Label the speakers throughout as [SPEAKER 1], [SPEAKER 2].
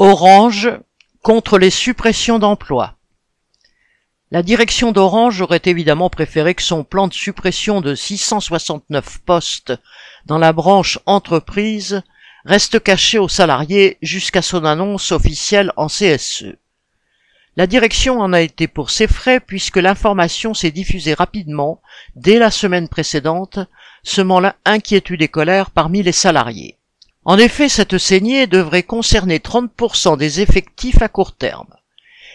[SPEAKER 1] Orange contre les suppressions d'emplois. La direction d'Orange aurait évidemment préféré que son plan de suppression de 669 postes dans la branche entreprise reste caché aux salariés jusqu'à son annonce officielle en CSE. La direction en a été pour ses frais puisque l'information s'est diffusée rapidement dès la semaine précédente, semant l'inquiétude et colère parmi les salariés. En effet, cette saignée devrait concerner 30% des effectifs à court terme.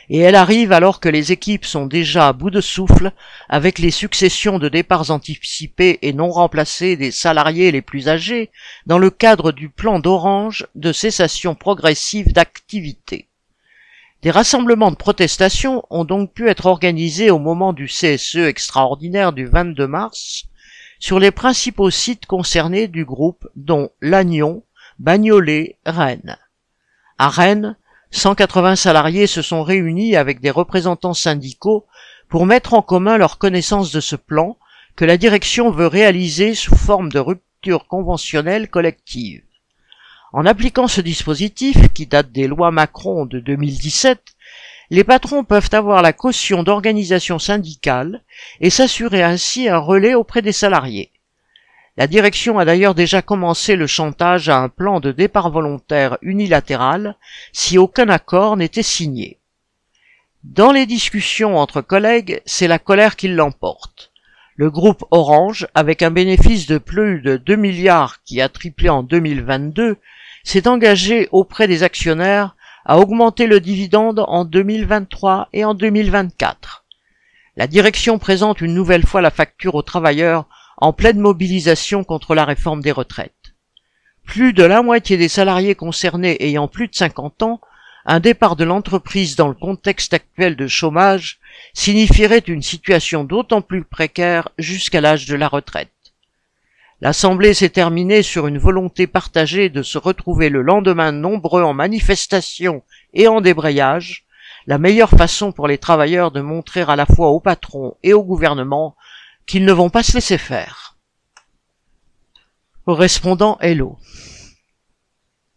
[SPEAKER 1] Et elle arrive alors que les équipes sont déjà à bout de souffle avec les successions de départs anticipés et non remplacés des salariés les plus âgés dans le cadre du plan d'Orange de cessation progressive d'activité. Des rassemblements de protestation ont donc pu être organisés au moment du CSE extraordinaire du 22 mars sur les principaux sites concernés du groupe dont Lannion, Bagnolet, Rennes. À Rennes, 180 salariés se sont réunis avec des représentants syndicaux pour mettre en commun leur connaissance de ce plan que la direction veut réaliser sous forme de rupture conventionnelle collective. En appliquant ce dispositif, qui date des lois Macron de 2017, les patrons peuvent avoir la caution d'organisations syndicales et s'assurer ainsi un relais auprès des salariés. La direction a d'ailleurs déjà commencé le chantage à un plan de départ volontaire unilatéral si aucun accord n'était signé. Dans les discussions entre collègues, c'est la colère qui l'emporte. Le groupe Orange, avec un bénéfice de plus de 2 milliards qui a triplé en 2022, s'est engagé auprès des actionnaires à augmenter le dividende en 2023 et en 2024. La direction présente une nouvelle fois la facture aux travailleurs en pleine mobilisation contre la réforme des retraites. Plus de la moitié des salariés concernés ayant plus de 50 ans, un départ de l'entreprise dans le contexte actuel de chômage signifierait une situation d'autant plus précaire jusqu'à l'âge de la retraite. L'Assemblée s'est terminée sur une volonté partagée de se retrouver le lendemain nombreux en manifestation et en débrayage, la meilleure façon pour les travailleurs de montrer à la fois au patron et au gouvernement qu'ils ne vont pas se laisser faire. Correspondant Hello.